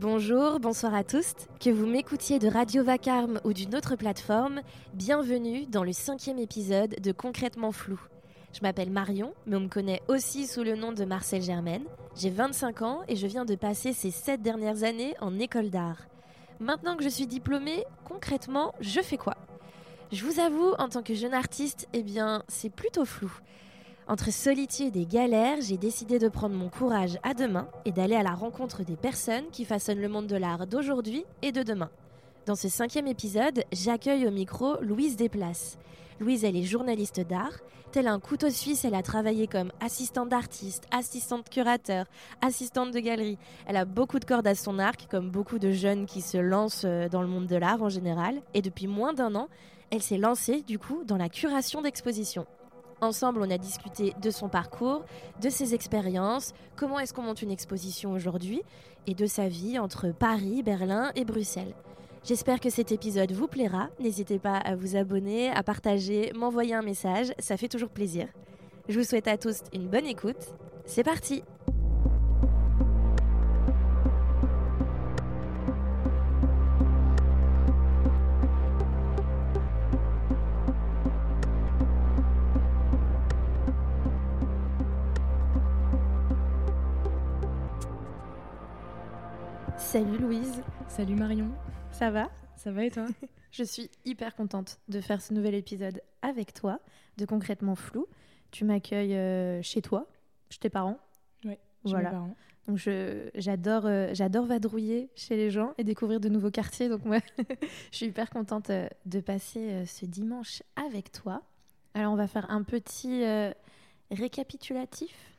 Bonjour, bonsoir à tous. Que vous m'écoutiez de Radio Vacarme ou d'une autre plateforme, bienvenue dans le cinquième épisode de Concrètement Flou. Je m'appelle Marion, mais on me connaît aussi sous le nom de Marcel Germaine. J'ai 25 ans et je viens de passer ces 7 dernières années en école d'art. Maintenant que je suis diplômée, concrètement, je fais quoi? Je vous avoue, en tant que jeune artiste, eh bien, c'est plutôt flou. Entre solitude et galère, j'ai décidé de prendre mon courage à deux mains et d'aller à la rencontre des personnes qui façonnent le monde de l'art d'aujourd'hui et de demain. Dans ce cinquième épisode, j'accueille au micro Louise Desplaces. Louise, elle est journaliste d'art. Tel un couteau suisse, elle a travaillé comme assistante d'artiste, assistante curateur, assistante de galerie. Elle a beaucoup de cordes à son arc, comme beaucoup de jeunes qui se lancent euh, dans le monde de l'art en général. Et depuis moins d'un an, elle s'est lancée, du coup, dans la curation d'expositions. Ensemble, on a discuté de son parcours, de ses expériences, comment est-ce qu'on monte une exposition aujourd'hui, et de sa vie entre Paris, Berlin et Bruxelles. J'espère que cet épisode vous plaira. N'hésitez pas à vous abonner, à partager, m'envoyer un message, ça fait toujours plaisir. Je vous souhaite à tous une bonne écoute. C'est parti Salut Louise. Salut Marion. Ça va? Ça va et toi? Je suis hyper contente de faire ce nouvel épisode avec toi, de Concrètement Flou. Tu m'accueilles euh, chez toi, chez tes parents. Oui, voilà. mes parents. Donc j'adore euh, j'adore vadrouiller chez les gens et découvrir de nouveaux quartiers. Donc moi, je suis hyper contente euh, de passer ce dimanche avec toi. Alors on va faire un petit récapitulatif.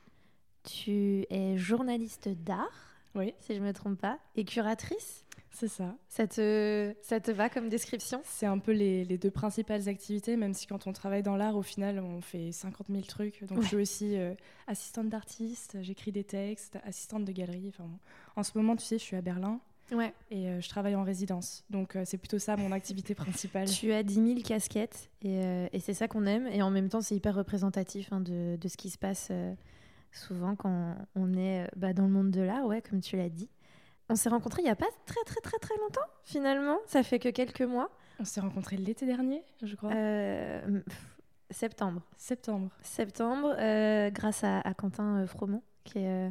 Tu es journaliste d'art oui. si je me trompe pas, et curatrice? C'est ça. Ça te, ça te va comme description? C'est un peu les, les, deux principales activités, même si quand on travaille dans l'art, au final, on fait 50 000 trucs. Donc, je suis aussi euh, assistante d'artiste, j'écris des textes, assistante de galerie. Enfin, en ce moment, tu sais, je suis à Berlin. Ouais. Et euh, je travaille en résidence. Donc, euh, c'est plutôt ça mon activité principale. Tu as 10 000 casquettes et, et c'est ça qu'on aime. Et en même temps, c'est hyper représentatif hein, de, de, ce qui se passe souvent quand on est bah, dans le monde de l'art, ouais, comme tu l'as dit. On s'est rencontrés il n'y a pas très très très très longtemps, finalement. Ça fait que quelques mois. On s'est rencontrés l'été dernier, je crois. Euh, septembre. Septembre. Septembre, euh, grâce à, à Quentin euh, Fromont, qui est euh,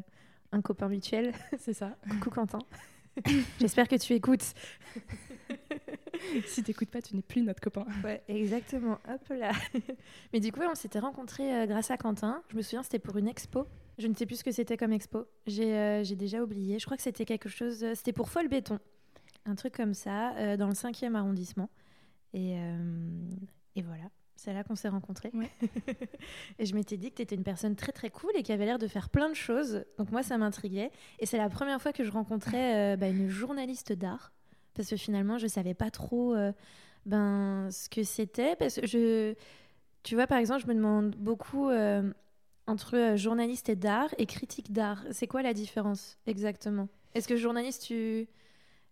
un copain mutuel. C'est ça. Coucou Quentin. J'espère que tu écoutes. si t'écoutes pas, tu n'es plus notre copain. Ouais, exactement. Hop là. Mais du coup, on s'était rencontrés euh, grâce à Quentin. Je me souviens, c'était pour une expo. Je ne sais plus ce que c'était comme expo. J'ai euh, déjà oublié. Je crois que c'était quelque chose. Euh, c'était pour Folle Béton. Un truc comme ça, euh, dans le 5e arrondissement. Et, euh, et voilà. C'est là qu'on s'est rencontrés. Ouais. et je m'étais dit que tu étais une personne très très cool et qui avait l'air de faire plein de choses. Donc moi, ça m'intriguait. Et c'est la première fois que je rencontrais euh, bah, une journaliste d'art parce que finalement je savais pas trop euh, ben ce que c'était. Tu vois par exemple je me demande beaucoup euh, entre euh, journaliste et d'art et critique d'art. C'est quoi la différence exactement? Est-ce que journaliste tu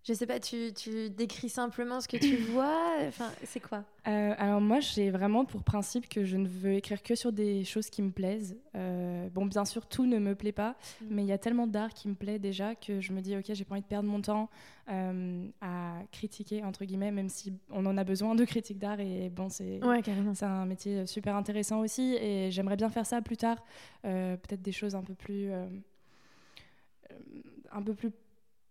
je sais pas, tu, tu, décris simplement ce que tu vois Enfin, c'est quoi? Euh, Alors moi, j'ai vraiment pour principe que je ne veux écrire que sur des choses qui me plaisent. Euh, bon, bien sûr, tout ne me plaît pas, mmh. mais il y a tellement d'art qui me plaît déjà que je me dis, ok, j'ai pas envie de perdre mon temps euh, à critiquer, entre guillemets, même si on en a besoin de critiques d'art. Et bon, c'est ouais, un métier super intéressant aussi. Et j'aimerais bien faire ça plus tard. Peut-être des choses un peu plus... un peu plus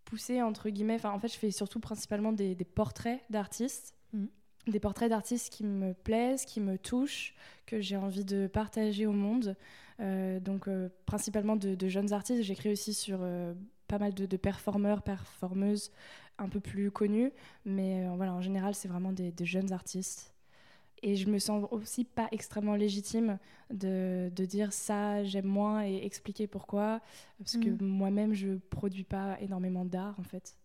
poussé entre guillemets. Enfin, en fait, je fais surtout principalement des, des portraits d'artistes, mmh. des portraits d'artistes qui me plaisent, qui me touchent, que j'ai envie de partager au monde. Euh, donc, euh, principalement de, de, jeunes artistes. J'écris aussi sur euh, pas mal de, de, performeurs, performeuses un peu plus connus, mais voilà, en général, c'est vraiment des, des jeunes artistes. Et je me sens aussi pas extrêmement légitime de, de dire ça, j'aime moins et expliquer pourquoi. Parce mmh. que moi-même, je produis pas énormément d'art, en fait.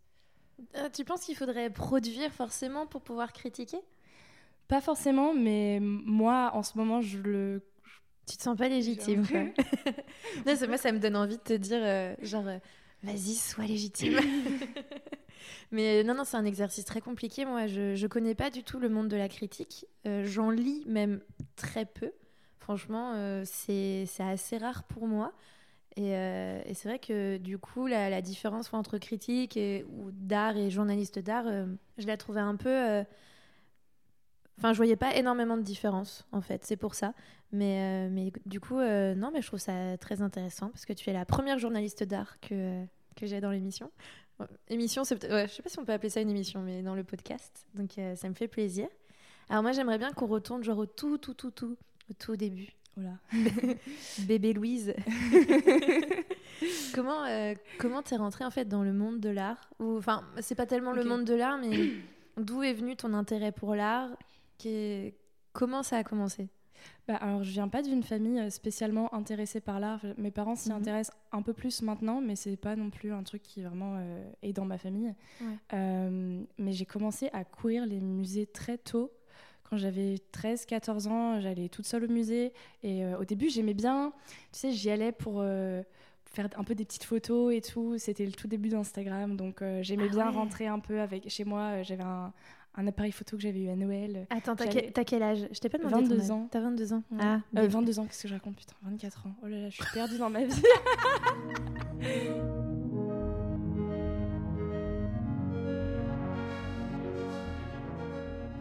Euh, tu penses qu'il faudrait produire forcément pour pouvoir critiquer? Pas forcément, mais moi, en ce moment, je le. Tu te sens pas légitime, quoi. non, moi, ça me donne envie de te dire, euh, genre, euh, vas-y, sois légitime. Mais non, non, c'est un exercice très compliqué. Moi, je ne connais pas du tout le monde de la critique. Euh, J'en lis même très peu. Franchement, euh, c'est assez rare pour moi. Et, euh, et c'est vrai que du coup, la, la différence entre critique et, ou d'art et journaliste d'art, euh, je la trouvais un peu. euh, Enfin, je voyais pas énormément de différence, en fait, c'est pour ça. Mais, euh, mais du coup, euh, non, mais je trouve ça très intéressant parce que tu es la première journaliste d'art que, que j'ai dans l'émission. Émission, c'est ouais, je sais pas si on peut appeler ça une émission, mais dans le podcast. Donc, euh, ça me fait plaisir. Alors, moi, j'aimerais bien qu'on retourne genre au tout, tout, tout, tout, au tout début. Voilà. Bébé Louise. comment euh, comment t'es rentrée en fait dans le monde de l'art? Ou enfin, c'est pas tellement le monde de l'art, mais d'où est venu ton intérêt pour l'art? Comment ça a commencé? Bah, alors, je viens pas d'une famille euh, spécialement intéressée par l'art. Mes parents s'y Mhm. intéressent un peu plus maintenant, mais c'est pas non plus un truc qui vraiment euh, est dans ma famille. Ouais. Euh, mais j'ai commencé à courir les musées très tôt. Quand j'avais 13-14 ans, j'allais toute seule au musée. Et euh, au début, j'aimais bien. Tu sais, j'y allais pour faire un peu des petites photos et tout. C'était le tout début d'Instagram. Donc, euh, j'aimais Ah bien ouais. rentrer un peu avec. Chez moi, euh, j'avais un, un appareil photo que j'avais eu à Noël. Attends, t'as quel, t'as quel âge? Je t'ai pas demandé. ton 22 âge. ans. T'as 22 ans. Ouais. Ah, Euh, des- 22 ans, qu'est-ce que je raconte Putain, 24 ans. Oh là là, je suis perdue dans ma vie.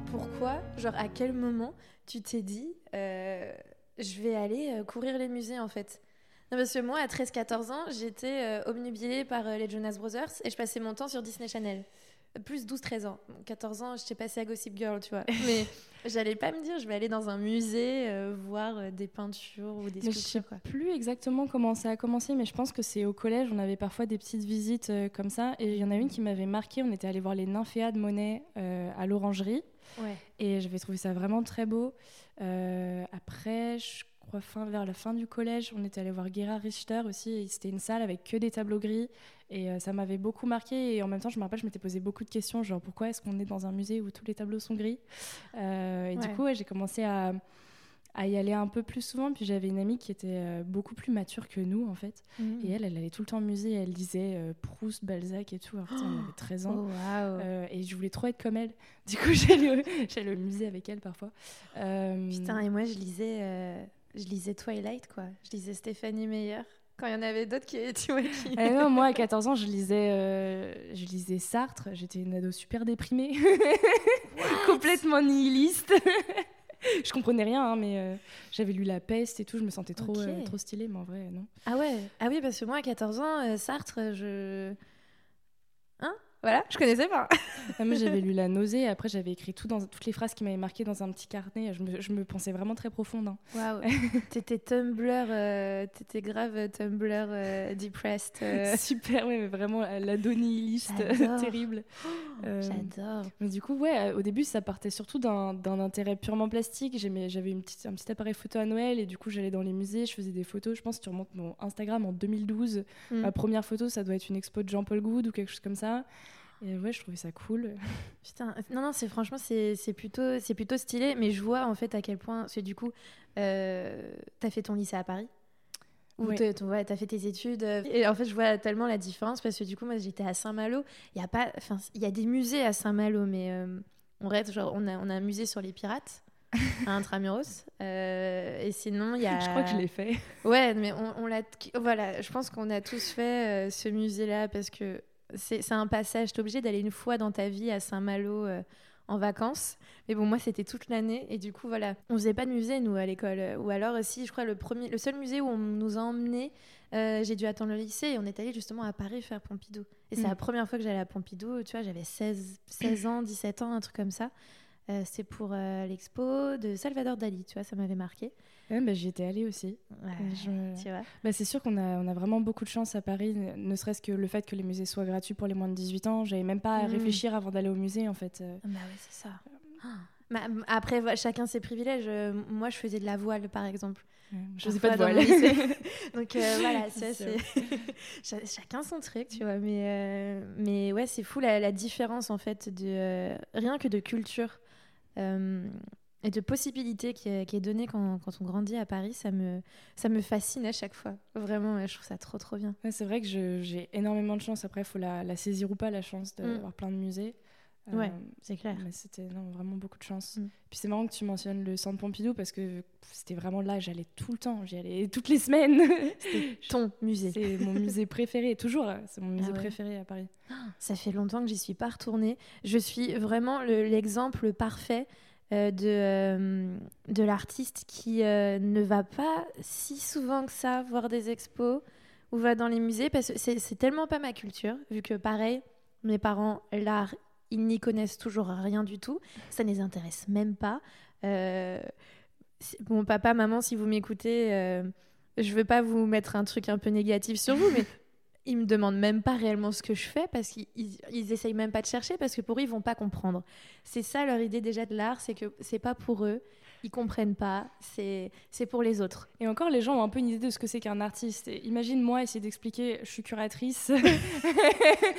Pourquoi Genre, à quel moment tu t'es dit, euh, je vais aller euh, courir les musées en fait? Non, parce que moi, à 13-14 ans, j'étais euh, obnubilée par euh, les Jonas Brothers et je passais mon temps sur Disney Channel. Plus 12-13 ans. 14 ans, j'étais passée à Gossip Girl, tu vois. Mais j'allais pas me dire, je vais aller dans un musée euh, voir euh, des peintures ou des Mais je sais sculptures, plus exactement comment ça a commencé, mais je pense que c'est au collège. On avait parfois des petites visites euh, comme ça. Et il y en a une qui m'avait marqué. On était allé voir les nymphéas de Monet euh, à l'Orangerie. Ouais. Et j'avais trouvé ça vraiment très beau. Après, je crois fin, vers la fin du collège, on était allé voir Gerhard Richter aussi. et C'était une salle avec que des tableaux gris. Et euh, ça m'avait beaucoup marqué. Et en même temps, je me rappelle, je m'étais posé beaucoup de questions, genre pourquoi est-ce qu'on est dans un musée où tous les tableaux sont gris? Euh, Et du coup, ouais, j'ai commencé à, à y aller un peu plus souvent. Puis j'avais une amie qui était euh, beaucoup plus mature que nous, en fait. Mhm. Et elle, elle allait tout le temps au musée. Elle lisait euh, Proust, Balzac et tout. Alors, elle avait 13 ans. Oh. Euh, et je voulais trop être comme elle. Du coup, j'allais au, musée avec elle parfois. Putain, et moi, je lisais, je lisais Twilight, quoi. Je lisais Stéphanie Meyer. Quand il y en avait d'autres qui, ah non, moi, à 14 ans, je lisais, euh, je lisais Sartre. J'étais une ado super déprimée. Complètement nihiliste. je comprenais rien, hein, mais euh, j'avais lu La Peste et tout. Je me sentais trop, euh, trop stylée, mais en vrai, non. Ah ouais Ah oui, parce que moi, à 14 ans, euh, Sartre, je... Hein? Voilà, je connaissais pas. Ah, moi, j'avais lu La Nausée. Et après, j'avais écrit tout dans, toutes les phrases qui m'avaient marqué dans un petit carnet. Je me, je me pensais vraiment très profonde. hein. Waouh T'étais Tumblr, euh, t'étais grave euh, Tumblr euh, depressed. euh. Super, ouais, mais vraiment euh, l'ado nihiliste J'adore. terrible. Euh, J'adore. Mais du coup, ouais, euh, au début, ça partait surtout d'un intérêt purement plastique. J'avais une petite, un petit appareil photo à Noël et du coup, j'allais dans les musées, je faisais des photos. Je pense que tu remontes mon Instagram en 2012. Mm. Ma première photo, ça doit être une expo de Jean-Paul Goud ou quelque chose comme ça. Et ouais, je trouvais ça cool. Putain, non, non, c'est franchement, c'est plutôt, plutôt stylé, mais je vois en fait à quel point, parce que du coup, euh, t'as fait ton lycée à Paris? Ou t'as- ouais, fait tes études. euh, Et en fait, je vois tellement la différence parce que du coup, moi, j'étais à Saint-Malo. Il y a pas, enfin, il y a des musées à Saint-Malo, mais euh, on reste genre, on a, on a un musée sur les pirates à Intramuros. Euh, et sinon, il y a. Je crois que je l'ai fait. Ouais, mais on, on l'a. Voilà, je pense qu'on a tous fait euh, ce musée-là parce que c'est un passage. T'es obligé d'aller une fois dans ta vie à Saint-Malo euh, en vacances. Mais bon, moi, c'était toute l'année. Et du coup, voilà, on faisait pas de musée, nous, à l'école. Ou alors, aussi, je crois, le, premier, le seul musée où on nous a emmenés, euh, j'ai dû attendre le lycée et on est allé justement à Paris faire Pompidou. Et c'est Mm. la première fois que j'allais à Pompidou. Tu vois, j'avais 16, 16 ans, 17 ans, un truc comme ça. Euh, c'est pour euh, l'expo de Salvador Dali, tu vois, ça m'avait marqué. Ouais, bah, J'y étais allée aussi. Ouais, Je- Tu vois. Bah, c'est sûr qu'on a, on a vraiment beaucoup de chance à Paris, ne serait-ce que le fait que les musées soient gratuits pour les moins de 18 ans. J'avais même pas à Mm. réfléchir avant d'aller au musée, en fait. Euh, Bah oui, c'est ça. Bah, après, chacun ses privilèges. Euh, moi, je faisais de la voile, par exemple. Je faisais pas de voile. Donc euh, voilà, C'est c'est Cha- chacun son truc, tu vois. Mais, euh, mais ouais, c'est fou la, la différence, en fait, de euh, rien que de culture euh, et de possibilités qui est, qui est donnée quand, quand on grandit à Paris. Ça me, ça me fascine à chaque fois. Vraiment, je trouve ça trop, trop bien. Ouais, c'est vrai que j'ai énormément de chance. Après, il faut la, la saisir ou pas, la chance Mm. d'avoir plein de musées. Ouais, c'est clair. Mais c'était vraiment beaucoup de chance. Mm. Puis c'est marrant que tu mentionnes le centre Pompidou parce que c'était vraiment là, j'allais tout le temps, j'y allais toutes les semaines. C'était ton musée. C'est mon musée préféré, toujours, c'est mon musée Ah ouais. préféré à Paris. Ça fait longtemps que j'y suis pas retournée. Je suis vraiment le- l'exemple parfait euh, de, euh, de l'artiste qui euh, ne va pas si souvent que ça voir des expos ou va dans les musées parce que c'est tellement pas ma culture, vu que pareil, mes parents, l'art, ils n'y connaissent toujours rien du tout. Ça ne les intéresse même pas. Euh, bon, papa, maman, si vous m'écoutez, euh, je veux pas vous mettre un truc un peu négatif sur vous, mais ils me demandent même pas réellement ce que je fais parce qu'ils ils, ils essayent même pas de chercher parce que pour eux ils vont pas comprendre. C'est ça leur idée déjà de l'art, c'est que c'est pas pour eux, ils comprennent pas, c'est pour les autres. Et encore, les gens ont un peu une idée de ce que c'est qu'un artiste. Et imagine moi essayer d'expliquer, je suis curatrice.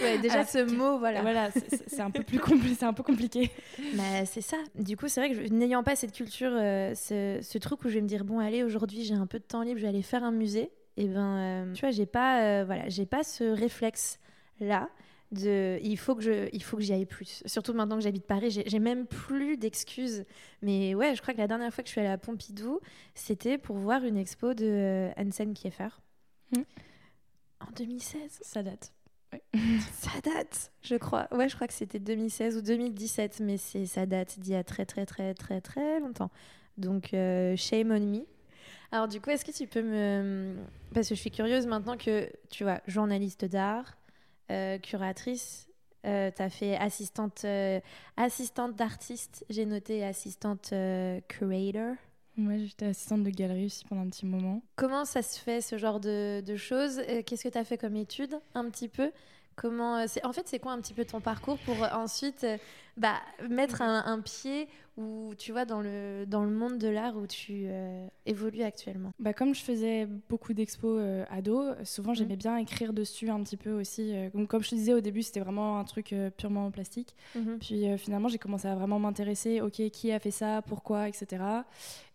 Ouais, déjà Ah, ce mot voilà. voilà, c'est- un peu plus un peu compliqué. Bah, c'est ça. Du coup, c'est vrai que n'ayant pas cette culture, euh, ce, ce truc où je vais me dire bon allez aujourd'hui j'ai un peu de temps libre, je vais aller faire un musée. Et ben euh, tu vois j'ai pas euh, voilà j'ai pas ce réflexe là de il faut que je il faut que j'y aille plus. Surtout maintenant que j'habite Paris, j'ai même plus d'excuses. Mais ouais, je crois que la dernière fois que je suis allée à Pompidou, c'était pour voir une expo de euh, Hansen Kieffer. Mm. En 2016. Ça date. Ça date, je crois. Ouais, je crois que c'était 2016 ou 2017, mais c'est ça date d'il y a très très très très très longtemps. Donc euh, shame on me. Alors du coup, est-ce que tu peux me parce que je suis curieuse maintenant que tu vois journaliste d'art, curatrice, euh, tu as fait assistante euh, assistante d'artiste, j'ai noté assistante euh, curator. Moi, j'étais assistante de galerie aussi pendant un petit moment. Comment ça se fait ce genre de, de choses? Euh, Qu'est-ce que tu as fait comme étude un petit peu? Comment euh, c'est En fait, c'est quoi un petit peu ton parcours pour euh, ensuite euh, bah, mettre un, un pied où tu vois dans le dans le monde de l'art où tu euh, évolues actuellement? Bah, comme je faisais beaucoup d'expos euh, ado, souvent j'aimais bien écrire dessus un petit peu aussi. euh, donc, comme je te disais au début, c'était vraiment un truc purement en plastique. Puis euh, finalement, j'ai commencé à vraiment m'intéresser, ok, qui a fait ça, pourquoi, etc.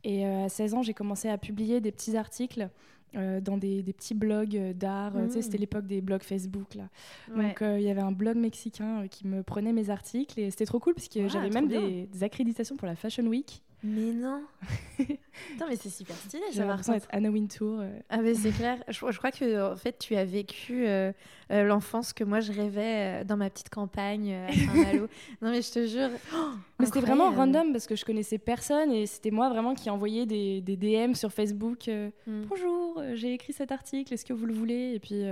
Et à 16 ans, j'ai commencé à publier des petits articles euh, dans des, des petits blogs euh, d'art. Euh, tu sais, c'était l'époque des blogs Facebook, là. Ouais. Donc il y avait un blog mexicain qui me prenait mes articles et c'était trop cool parce que Ah, j'avais même des accréditations pour la Fashion Week. Mais non Putain, mais c'est super stylé ça contre. d'être Anna Wintour. euh. Ah mais c'est clair. Je, je crois que en fait tu as vécu euh, euh, l'enfance que moi je rêvais euh, dans ma petite campagne à Saint-Malo. non mais je te jure. Oh, Mais c'était vraiment random parce que je connaissais personne et c'était moi vraiment qui envoyais des, des DM sur Facebook. euh, Mm. Bonjour, j'ai écrit cet article, est-ce que vous le voulez? Et puis,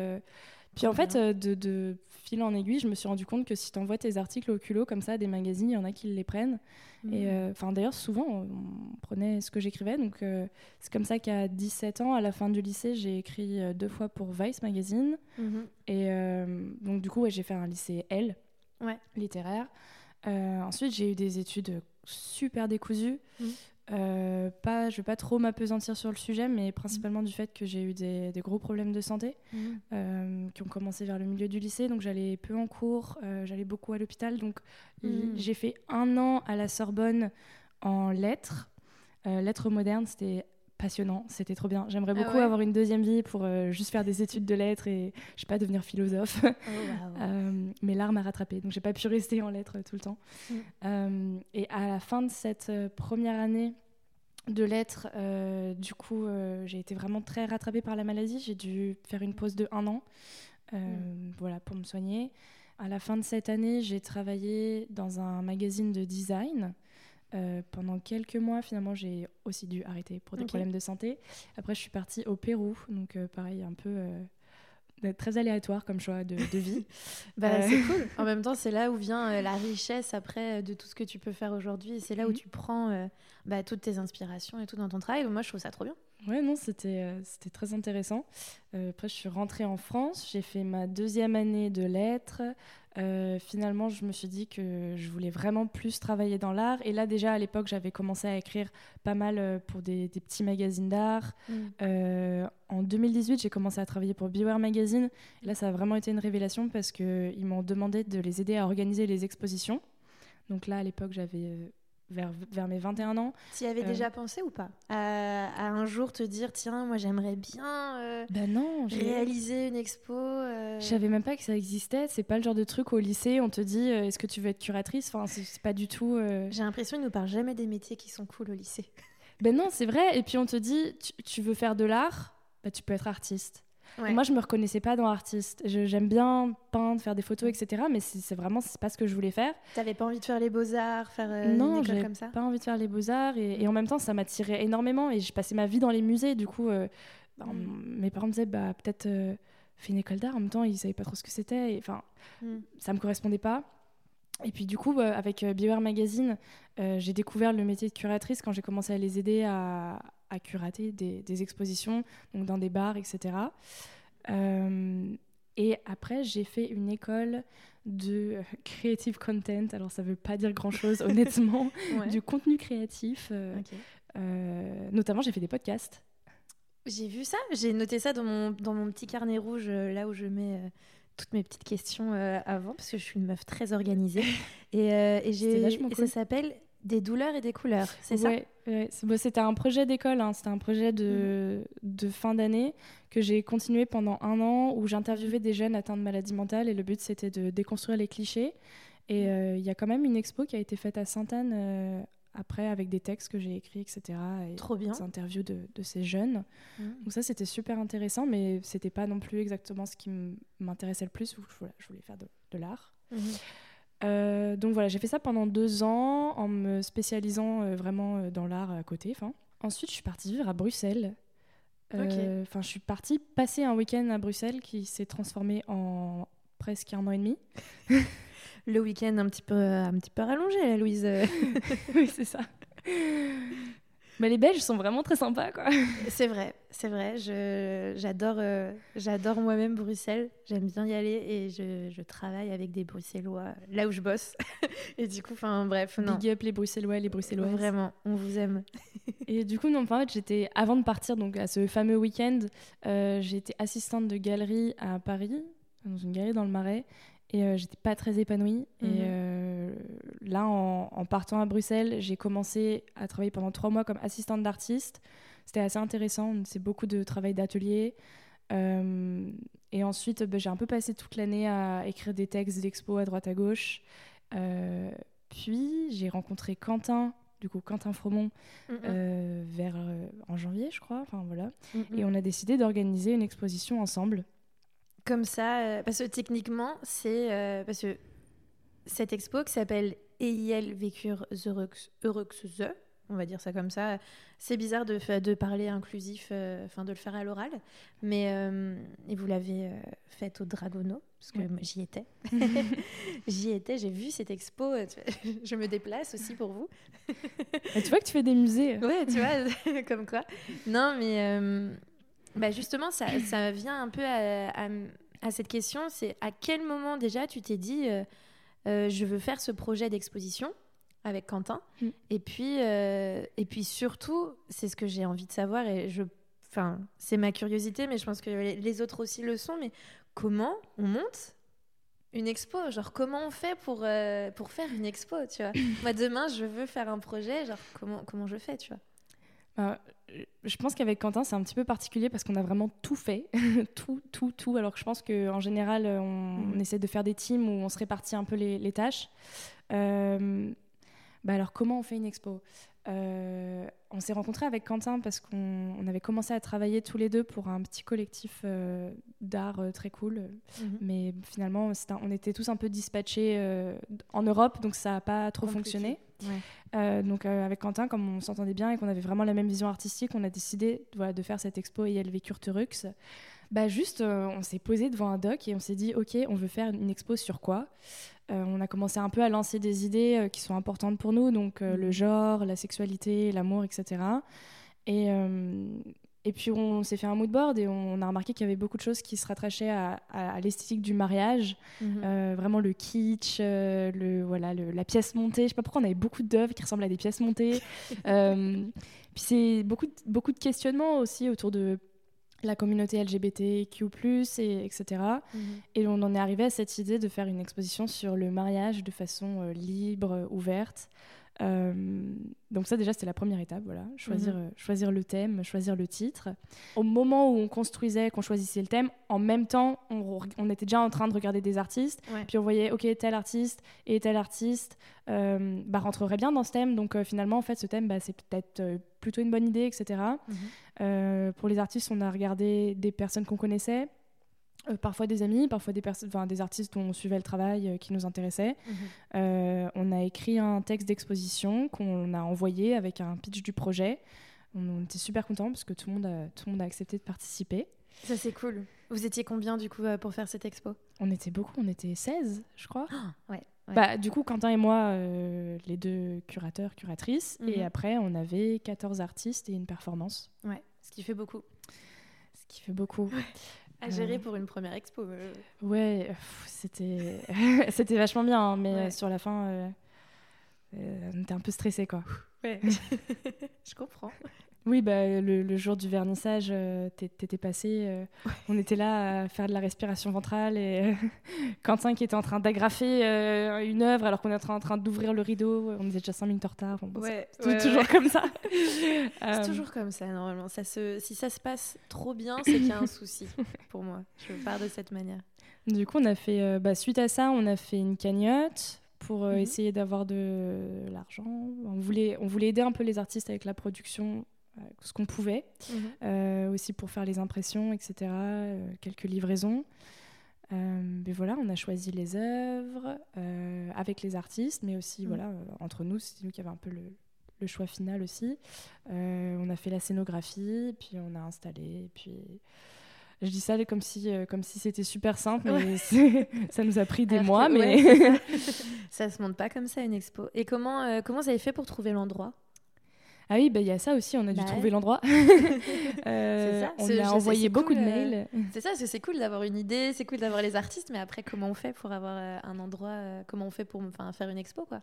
puis en fait, de, de fil en aiguille, je me suis rendu compte que si tu envoies tes articles au culot comme ça à des magazines, il y en a qui les prennent. Et Mm. euh, enfin, d'ailleurs, souvent, on, prenait ce que j'écrivais. Donc, euh, c'est comme ça qu'à 17 ans, à la fin du lycée, j'ai écrit euh, deux fois pour Vice Magazine. Mhm. Et donc, du coup, ouais, j'ai fait un lycée L, Ouais. littéraire. Ensuite, j'ai eu des études super décousues. Mhm. Euh, pas, je vais pas trop m'apesantir sur le sujet, mais principalement du fait que j'ai eu des, des gros problèmes de santé Mhm. euh, qui ont commencé vers le milieu du lycée. Donc j'allais peu en cours, euh, j'allais beaucoup à l'hôpital. Donc Mhm. j'ai fait un an à la Sorbonne en lettres. Euh, lettres modernes, c'était passionnant, c'était trop bien. J'aimerais Ah beaucoup ouais avoir une deuxième vie pour euh, juste faire des études de lettres et je sais pas devenir philosophe. Oh. Euh, mais l'art m'a rattrapée, donc j'ai pas pu rester en lettres tout le temps. Mm. Euh, et à la fin de cette euh, première année de lettres, euh, du coup, euh, j'ai été vraiment très rattrapée par la maladie. J'ai dû faire une pause de un an, euh, voilà, pour me soigner. À la fin de cette année, j'ai travaillé dans un magazine de design. Euh, pendant quelques mois, finalement, j'ai aussi dû arrêter pour des problèmes de santé. Après, je suis partie au Pérou, donc euh, pareil, un peu euh, très aléatoire comme choix de, de vie. Bah, c'est cool. En même temps, c'est là où vient la richesse après de tout ce que tu peux faire aujourd'hui. C'est là où Mhm. tu prends bah, toutes tes inspirations et tout dans ton travail. Moi, je trouve ça trop bien. Ouais, non, c'était euh, c'était très intéressant. Euh, après, je suis rentrée en France, j'ai fait ma deuxième année de lettres. Euh, finalement, je me suis dit que je voulais vraiment plus travailler dans l'art. Et là, déjà, à l'époque, j'avais commencé à écrire pas mal pour des, des petits magazines d'art. Euh, en 2018, j'ai commencé à travailler pour Beware Magazine. Et là, ça a vraiment été une révélation parce qu'ils m'ont demandé de les aider à organiser les expositions. Donc là, à l'époque, j'avais vers, vers mes 21 ans. Tu y avais Euh. déjà pensé ou pas? À, à un jour te dire, tiens, moi j'aimerais bien euh, Ben non, j'ai- réaliser une expo euh, je savais même pas que ça existait. C'est pas le genre de truc au lycée, on te dit euh, est-ce que tu veux être curatrice? Enfin, c'est c'est pas du tout. euh, J'ai l'impression qu'ils nous parlent jamais des métiers qui sont cool au lycée. Ben non, c'est vrai. Et puis on te dit tu, tu veux faire de l'art? Bah, Tu peux être artiste. Ouais. Moi, je me reconnaissais pas dans artiste. J'aime bien peindre, faire des photos, etc. Mais c'est vraiment c'est pas ce que je voulais faire. T'avais pas envie de faire les beaux-arts, faire euh, Non, une école comme ça pas envie de faire les beaux-arts et, et en même temps ça m'attirait énormément et je passais ma vie dans les musées du coup euh, bah, Mm. mes parents me disaient bah peut-être euh, fais une école d'art en même temps ils savaient pas trop ce que c'était enfin Mm. ça me correspondait pas et puis du coup euh, avec Beware Magazine euh, j'ai découvert le métier de curatrice quand j'ai commencé à les aider à, à curater des, des expositions donc dans des bars etc Euh, et après j'ai fait une école de creative content alors ça veut pas dire grand chose honnêtement Ouais. du contenu créatif. euh, euh, notamment, j'ai fait des podcasts. J'ai vu ça, j'ai noté ça dans mon, dans mon petit carnet rouge, là où je mets toutes mes petites questions avant, parce que je suis une meuf très organisée. et et et cool. ça s'appelle Des douleurs et des couleurs, c'est ça? Ouais, bon, C'était un projet d'école, hein, c'était un projet de, de fin d'année que j'ai continué pendant un an où j'interviewais des jeunes atteints de maladies mentales et le but c'était de déconstruire les clichés. Et euh, il y a quand même une expo qui a été faite à Sainte-Anne euh, après avec des textes que j'ai écrits, etc. Et Trop bien. des interviews de, de ces jeunes. Mhm. Donc ça c'était super intéressant, mais c'était pas non plus exactement ce qui m'intéressait le plus. où Je voulais, je voulais faire de, de l'art. Mhm. Euh, donc voilà, j'ai fait ça pendant deux ans en me spécialisant euh, vraiment euh, dans l'art à côté. Ensuite, je suis partie vivre à Bruxelles. Euh, Enfin, je suis partie passer un week-end à Bruxelles qui s'est transformé en presque un an et demi. Le week-end un petit peu, un petit peu rallongé, là, Louise. oui, c'est ça. Mais les Belges sont vraiment très sympas, quoi. c'est vrai, c'est vrai. Je, j'adore, euh, j'adore moi-même Bruxelles. J'aime bien y aller et je, je travaille avec des Bruxellois là où je bosse. et du coup, enfin bref, non. Big up les Bruxellois, les Bruxelloises. Vraiment, on vous aime. Et du coup, non, en fait, j'étais avant de partir donc à ce fameux week-end, euh, été assistante de galerie à Paris, dans une galerie dans le Marais, et euh, j'étais pas très épanouie. Mhm. Et euh, là, en, en partant à Bruxelles, j'ai commencé à travailler pendant trois mois comme assistante d'artiste. C'était assez intéressant. C'est beaucoup de travail d'atelier. Euh, et ensuite, bah, j'ai un peu passé toute l'année à écrire des textes d'expo à droite à gauche. Euh, puis j'ai rencontré Quentin, du coup Quentin Fromont, Mhm. vers en janvier, je crois. Enfin voilà. Mhm. Et on a décidé d'organiser une exposition ensemble. Comme ça, euh, parce que techniquement, c'est euh, parce que cette expo qui s'appelle EIL Vécure Heureux, on va dire ça comme ça. C'est bizarre de, de parler inclusif, euh, enfin de le faire à l'oral, mais euh, et vous l'avez euh, faite au Dragono, parce que j'y étais. j'y étais, j'ai vu cette expo. Je me déplace aussi pour vous. Tu vois que tu fais des musées. Ouais, tu vois, comme quoi. Non, mais bah justement, ça, ça vient un peu à, à- à cette question. C'est à quel moment déjà tu t'es dit, euh, euh, je veux faire ce projet d'exposition avec Quentin Mm. Et puis, euh, et puis surtout, c'est ce que j'ai envie de savoir et je, enfin, c'est ma curiosité, mais je pense que les, autres aussi le sont. Mais comment on monte une expo? Genre, comment on fait pour, pour faire une expo, tu vois? Moi, demain, je veux faire un projet, genre, comment, comment je fais, tu vois? Bah, je pense qu'avec Quentin, c'est un petit peu particulier parce qu'on a vraiment tout fait. tout, tout, tout. Alors que je pense qu'en général, on, Mhm. on essaie de faire des teams où on se répartit un peu les, les tâches. Euh, bah alors, comment on fait une expo? Euh, On s'est rencontrés avec Quentin parce qu'on on avait commencé à travailler tous les deux pour un petit collectif euh, d'art euh, très cool. Mais finalement, un- on était tous un peu dispatchés euh, en Europe, donc ça n'a pas trop Compliqué. fonctionné. Ouais. Donc avec Quentin, comme on s'entendait bien et qu'on avait vraiment la même vision artistique, on a décidé voilà, de faire cette expo et elle vécure Turux. Bah juste, on s'est posé devant un doc et on s'est dit, ok, on veut faire une expo sur quoi? On a commencé un peu à lancer des idées euh, qui sont importantes pour nous, donc euh, le genre, la sexualité, l'amour, etc. Et, euh, et puis on s'est fait un mood board et on a remarqué qu'il y avait beaucoup de choses qui se rattachaient à, à- à l'esthétique du mariage, Mhm. euh, vraiment le kitsch, euh, le, voilà, le- la pièce montée. Je sais pas pourquoi on avait beaucoup d'œuvres qui ressemblent à des pièces montées. Euh, puis c'est beaucoup, beaucoup de questionnements aussi autour de la communauté LGBTQ+, et, etc. Mhm. Et on en est arrivé à cette idée de faire une exposition sur le mariage de façon euh, libre, euh, donc ça déjà c'était la première étape, voilà, choisir, mhm. choisir le thème, choisir le titre. Au moment où on construisait, qu'on choisissait le thème, en même temps on, on, était déjà en train de regarder des artistes, puis on voyait ok tel artiste et tel artiste bah, rentrerait bien dans ce thème, donc finalement en fait ce thème bah, c'est peut-être plutôt une bonne idée, etc. Mhm. pour les artistes on a regardé des personnes qu'on connaissait, euh, parfois des amis, parfois des, des artistes dont on suivait le travail euh, qui nous intéressait. Mhm. Euh, écrit un texte d'exposition qu'on a envoyé avec un pitch du projet. On, était super contents parce que tout le, monde a, tout le monde a accepté de participer. Ça, c'est cool. Vous étiez combien du coup pour faire cette expo? On était beaucoup, on était 16, je crois. Ah, ouais, Bah, du coup, Quentin et moi, les deux curateurs, curatrices. Et mhm. après, on avait 14 artistes et une performance. Ouais, ce qui fait beaucoup. Ce qui fait beaucoup. À gérer pour une première expo. Euh. Ouais, c'était c'était vachement bien, hein, mais sur la fin, euh, on était un peu stressé quoi. Ouais, je comprends. Oui, bah, le, jour du vernissage, euh, t'étais passé. Euh, on était là à faire de la respiration ventrale et euh, Quentin qui était en train d'agrafer une œuvre alors qu'on était en train d'ouvrir le rideau. On était déjà 5 minutes en retard. ouais, c'est toujours comme ça. c'est toujours comme ça, normalement. Ça se... Si ça se passe trop bien, c'est qu'il y a un souci pour moi. Je pars de cette manière. Du coup, on a fait, bah, suite à ça, on a fait une cagnotte pour mhm. essayer d'avoir de l'argent. On voulait, on voulait aider un peu les artistes avec la production euh, ce qu'on pouvait, mhm. euh, aussi pour faire les impressions, etc., euh, quelques livraisons. mais voilà, on a choisi les œuvres avec les artistes, mais aussi mhm. voilà, entre nous, c'est nous qui avons un peu le, le choix final aussi. on a fait la scénographie, puis on a installé, puis je dis ça comme si, comme si c'était super simple, mais ça nous a pris des mois. mais ça se monte pas comme ça une expo. Et comment, comment vous avez fait pour trouver l'endroit? Ah oui, bah, il y a ça aussi, on a dû bah trouver l'endroit. euh, on a envoyé beaucoup de mails. Euh, c'est ça, c'est cool d'avoir une idée, c'est cool d'avoir les artistes, mais après, comment on fait pour avoir euh, un endroit, euh, comment on fait pour faire une expo quoi?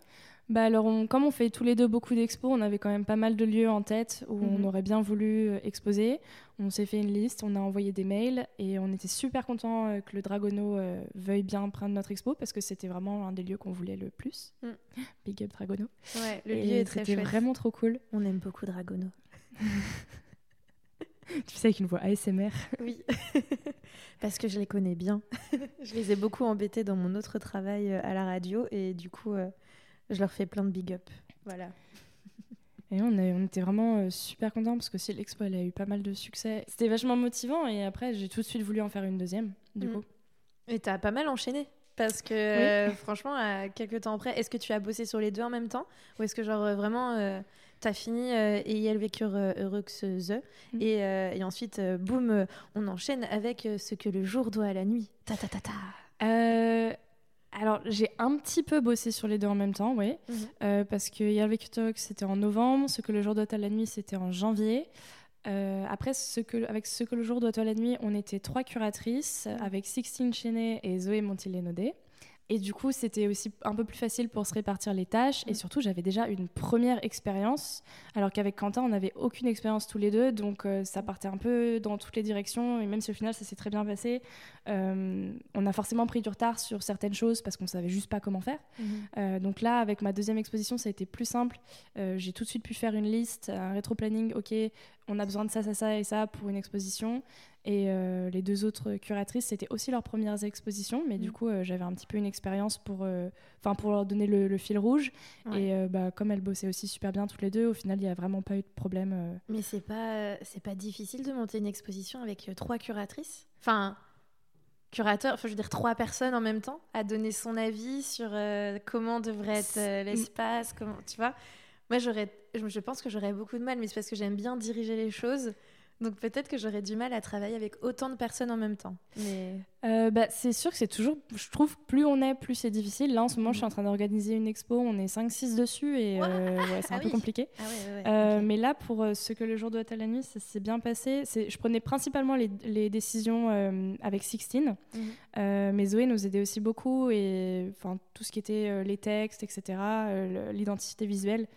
Bah alors, comme on fait tous les deux beaucoup d'expos, on avait quand même pas mal de lieux en tête où on mhm. aurait bien voulu exposer. On s'est fait une liste, on a envoyé des mails et on était super content que le Dragono veuille bien prendre notre expo parce que c'était vraiment un des lieux qu'on voulait le plus. Mm. Big up Dragono. Ouais, le lieu est très C'était vraiment trop cool. On aime beaucoup Dragono. tu sais, avec une voix ASMR. Oui, parce que je les connais bien. je les ai beaucoup embêtés dans mon autre travail à la radio et du coup, je leur fais plein de big up. Voilà. Et on, on était vraiment euh, super contents parce que si l'expo elle a eu pas mal de succès. C'était vachement motivant et après j'ai tout de suite voulu en faire une deuxième du mm. coup. Et t'as pas mal enchaîné parce que euh, franchement, à quelques temps après, est-ce que tu as bossé sur les deux en même temps ou est-ce que genre euh, vraiment t'as fini et y vécure heureux mm. et, et, ensuite boum, on enchaîne avec ce que le jour doit à la nuit. Ta ta ta ta. Alors, j'ai un petit peu bossé sur les deux en même temps, oui. Mhm. Euh, parce que Yalve Talk, c'était en novembre. Ce que le jour doit à la nuit, c'était en janvier. Euh, après, ce que, avec ce que le jour doit à la nuit, on était trois curatrices, mhm. avec Sixtine Chenet et Zoé Montilé-Nodé. Et du coup, c'était aussi un peu plus facile pour se répartir les tâches. Et mm. surtout, j'avais déjà une première expérience, alors qu'avec Quentin, on n'avait aucune expérience tous les deux. Donc, euh, ça partait un peu dans toutes les directions. Et même si au final, ça s'est très bien passé, euh, on a forcément pris du retard sur certaines choses parce qu'on ne savait juste pas comment faire. Mm-hmm. Euh, donc là, avec ma deuxième exposition, ça a été plus simple. J'ai tout de suite pu faire une liste, un rétro-planning. OK, on a besoin de ça, ça, ça et ça pour une exposition. Et euh, les deux autres curatrices, c'était aussi leurs premières expositions, mais du mm. coup, euh, j'avais un petit peu une expérience pour, euh, pour leur donner le, fil rouge. Et bah, comme elles bossaient aussi super bien toutes les deux, au final, il n'y a vraiment pas eu de problème. Mais c'est pas, c'est pas difficile de monter une exposition avec trois curatrices? Enfin, curateurs, enfin, je veux dire, trois personnes en même temps, à donner son avis sur comment devrait être l'espace, comment, tu vois? Moi, j'aurais, je pense que j'aurais beaucoup de mal, mais c'est parce que j'aime bien diriger les choses. Donc peut-être que j'aurais du mal à travailler avec autant de personnes en même temps. Mais... Euh, bah, c'est sûr que c'est toujours, je trouve, plus on est, plus c'est difficile. Là, en ce moment, je suis en train d'organiser une expo, on est 5-6 dessus et euh, c'est un ah peu compliqué. Ah euh, mais là, pour ce que le jour doit être à la nuit, ça s'est bien passé. Je prenais principalement les, les décisions avec Sixtine, mhm. mais Zoé nous aidait aussi beaucoup et tout ce qui était les textes, etc., l'identité visuelle.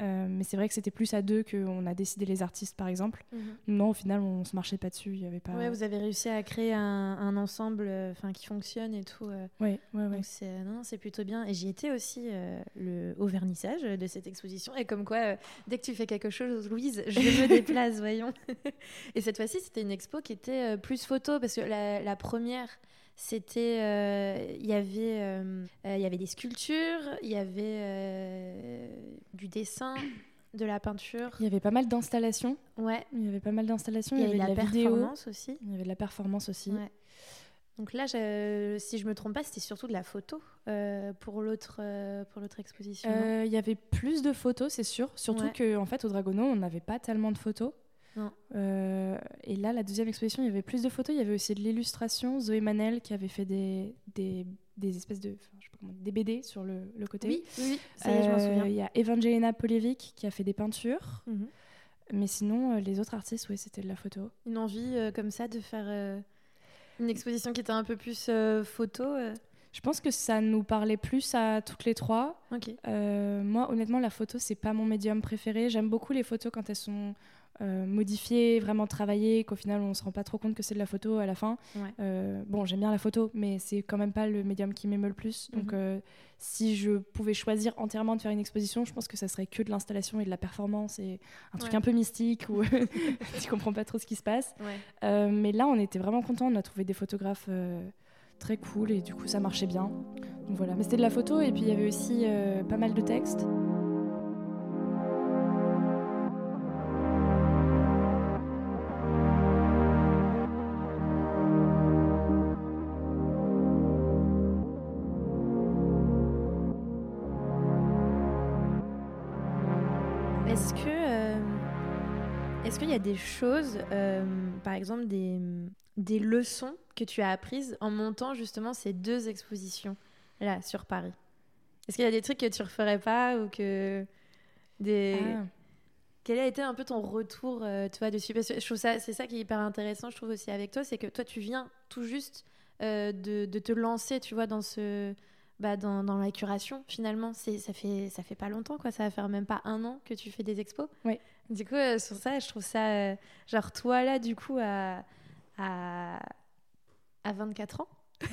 Euh, mais c'est vrai que c'était plus à deux qu'on a décidé les artistes, par exemple. Mhm. Non, au final, on se marchait pas dessus. Il y avait pas. Ouais, vous avez réussi à créer un, un ensemble enfin qui fonctionne et tout. euh. Ouais, ouais, ouais. Donc c'est euh, non, c'est plutôt bien. Et j'y étais aussi euh, le, au vernissage de cette exposition. Et comme quoi, euh, dès que tu fais quelque chose, Louise, je me déplace, voyons. et cette fois-ci, c'était une expo qui était euh, plus photo parce que la, la première, c'était euh, il y avait euh, euh, il y avait des sculptures, il y avait euh, du dessin, de la peinture. Il y avait pas mal d'installations. Ouais. Il y avait pas mal d'installations. Il y avait de la, performance aussi. Il y avait de la performance aussi. Donc là, je- si je me trompe pas, c'était surtout de la photo euh, pour l'autre euh, pour l'autre exposition. Euh, Il y avait plus de photos, c'est sûr. Surtout Ouais. que en fait, au Dragono, on n'avait pas tellement de photos. Non. Euh, et là, la deuxième exposition, il y avait plus de photos. Il y avait aussi de l'illustration. Zoé Manel qui avait fait des, des, des espèces de. enfin, je sais pas comment- des BD sur le, le côté. oui, oui, ça y est, je m'en Euh, souviens. Il y a Evangelina Poljevic qui a fait des peintures. Mhm. Mais sinon, euh, les autres artistes, oui, c'était de la photo. Une envie euh, comme ça de faire euh, une exposition qui était un peu plus euh, photo. euh. Je pense que ça nous parlait plus à toutes les trois. Ok. Euh, moi, honnêtement, la photo, c'est pas mon médium préféré. J'aime beaucoup les photos quand elles sont euh, modifiées, vraiment travaillées, qu'au final, on se rend pas trop compte que c'est de la photo à la fin. Ouais. Euh, bon, j'aime bien la photo, mais c'est quand même pas le médium qui m'émeut le plus. Donc, Mhm. euh, si je pouvais choisir entièrement de faire une exposition, je pense que ça serait que de l'installation et de la performance et un truc Ouais. un peu mystique où tu comprends pas trop ce qui se passe. Ouais. Euh, mais là, on était vraiment contents. On a trouvé des photographes très cool et du coup, ça marchait bien. Donc voilà. Mais c'était de la photo et puis il y avait aussi pas mal de textes. Des choses, euh, par exemple des, des leçons que tu as apprises en montant justement ces deux expositions là sur Paris Est-ce qu'il y a des trucs que tu referais pas ou que des Ah. Quel a été un peu ton retour, euh, tu vois, dessus? Parce que je trouve ça, c'est ça qui est hyper intéressant, je trouve aussi avec toi, c'est que toi, tu viens tout juste euh, de, de te lancer, tu vois, dans ce, bah, dans, dans la curation. Finalement, c'est, ça fait, ça fait pas longtemps, quoi. Ça va faire même pas un an que tu fais des expos. Oui. Du coup, euh, sur ça, je trouve ça, euh, genre toi là, du coup, à, à, à 24 ans.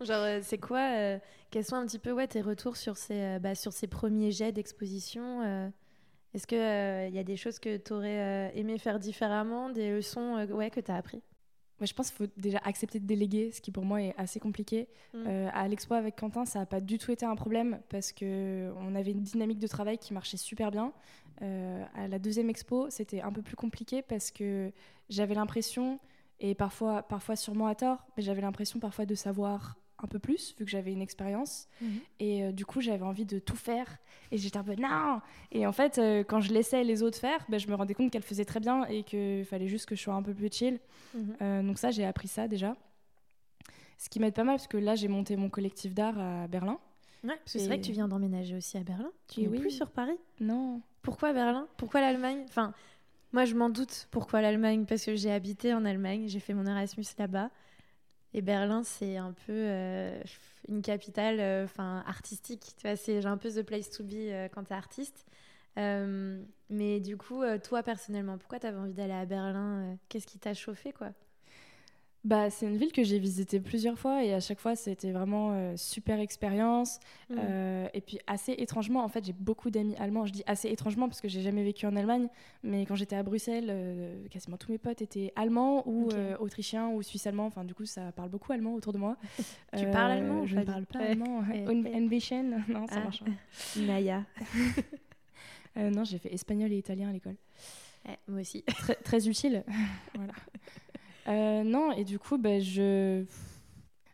Genre, euh, c'est quoi euh, Quels sont un petit peu ouais, tes retours sur ces, euh, bah, sur ces premiers jets d'exposition euh, Est-ce qu'il il y a des choses que tu aurais aimé faire différemment, des leçons euh, ouais, que tu as appris? Je pense qu'il faut déjà accepter de déléguer, ce qui pour moi est assez compliqué. Mm. Euh, à l'expo avec Quentin, ça n'a pas du tout été un problème parce que on avait une dynamique de travail qui marchait super bien. Euh, à la deuxième expo, c'était un peu plus compliqué parce que j'avais l'impression, et parfois, parfois sûrement à tort, mais j'avais l'impression parfois de savoir un peu plus vu que j'avais une expérience. Mhm. Et euh, du coup, j'avais envie de tout faire. Et j'étais un peu non Et en fait, euh, quand je laissais les autres faire, ben, je me rendais compte qu'elles faisaient très bien et qu'il fallait juste que je sois un peu plus chill. Mhm. Euh, donc ça, j'ai appris ça déjà. Ce qui m'aide pas mal parce que là, j'ai monté mon collectif d'art à Berlin. Ouais, parce que c'est vrai que tu viens d'emménager aussi à Berlin. Tu n'es oui. plus sur Paris Non. Pourquoi Berlin? Pourquoi l'Allemagne? Enfin, moi, je m'en doute pourquoi l'Allemagne, parce que j'ai habité en Allemagne, j'ai fait mon Erasmus là-bas. Et Berlin, c'est un peu euh, une capitale euh, artistique. Tu c'est un peu the place to be euh, quand t'es artiste. Euh, mais du coup, toi, personnellement, pourquoi t'avais envie d'aller à Berlin Qu'est-ce qui t'a chauffé, quoi? Bah, c'est une ville que j'ai visitée plusieurs fois et à chaque fois, c'était vraiment euh, super expérience. Mm. Euh, et puis, assez étrangement, en fait, j'ai beaucoup d'amis allemands. Je dis assez étrangement parce que j'ai jamais vécu en Allemagne, mais quand j'étais à Bruxelles, euh, quasiment tous mes potes étaient allemands ou euh, autrichiens ou suisse allemands. Enfin, du coup, ça parle beaucoup allemand autour de moi. Tu parles allemand Je ne parle pas allemand. Bisschen Non, ça Ah. marche pas. Naya. Non, j'ai fait espagnol et italien à l'école. Ouais, moi aussi. Très utile. voilà. Euh, non, et du coup, ben, je...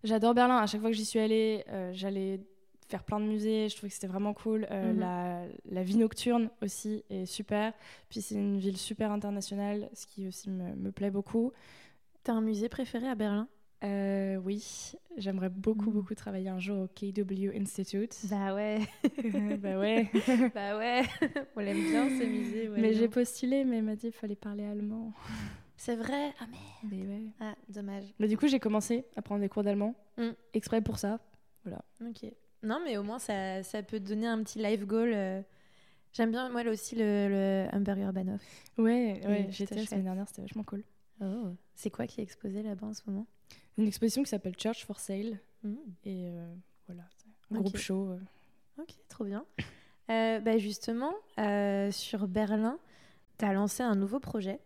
j'adore Berlin. À chaque fois que j'y suis allée, euh, j'allais faire plein de musées. Je trouvais que c'était vraiment cool. Euh, Mhm. la, la vie nocturne aussi est super. Puis c'est une ville super internationale, ce qui aussi me, me plaît beaucoup. T'as un musée préféré à Berlin? Euh, oui, j'aimerais beaucoup, Mhm. beaucoup travailler un jour au KW Institute. Bah ouais. bah ouais. bah ouais. On l'aime bien ce musée. ouais, mais j'ai postulé, mais elle m'a dit qu'il fallait parler allemand. C'est vrai. Ah merde. Ouais. Ah, dommage. Mais du coup, j'ai commencé à prendre des cours d'allemand, Mm. exprès pour ça. Ok. Non, mais au moins, ça, ça peut donner un petit life goal. euh. J'aime bien, moi, là aussi, le, le Hamburger Banoff. Ouais, ouais, j'étais la semaine dernière, c'était vachement cool. Oh. C'est quoi qui est exposé là-bas en ce moment? Une exposition qui s'appelle Church for Sale. Mm. Et euh, voilà, un groupe show. euh. Ok, trop bien. Euh, bah justement, sur Berlin, tu as lancé un nouveau projet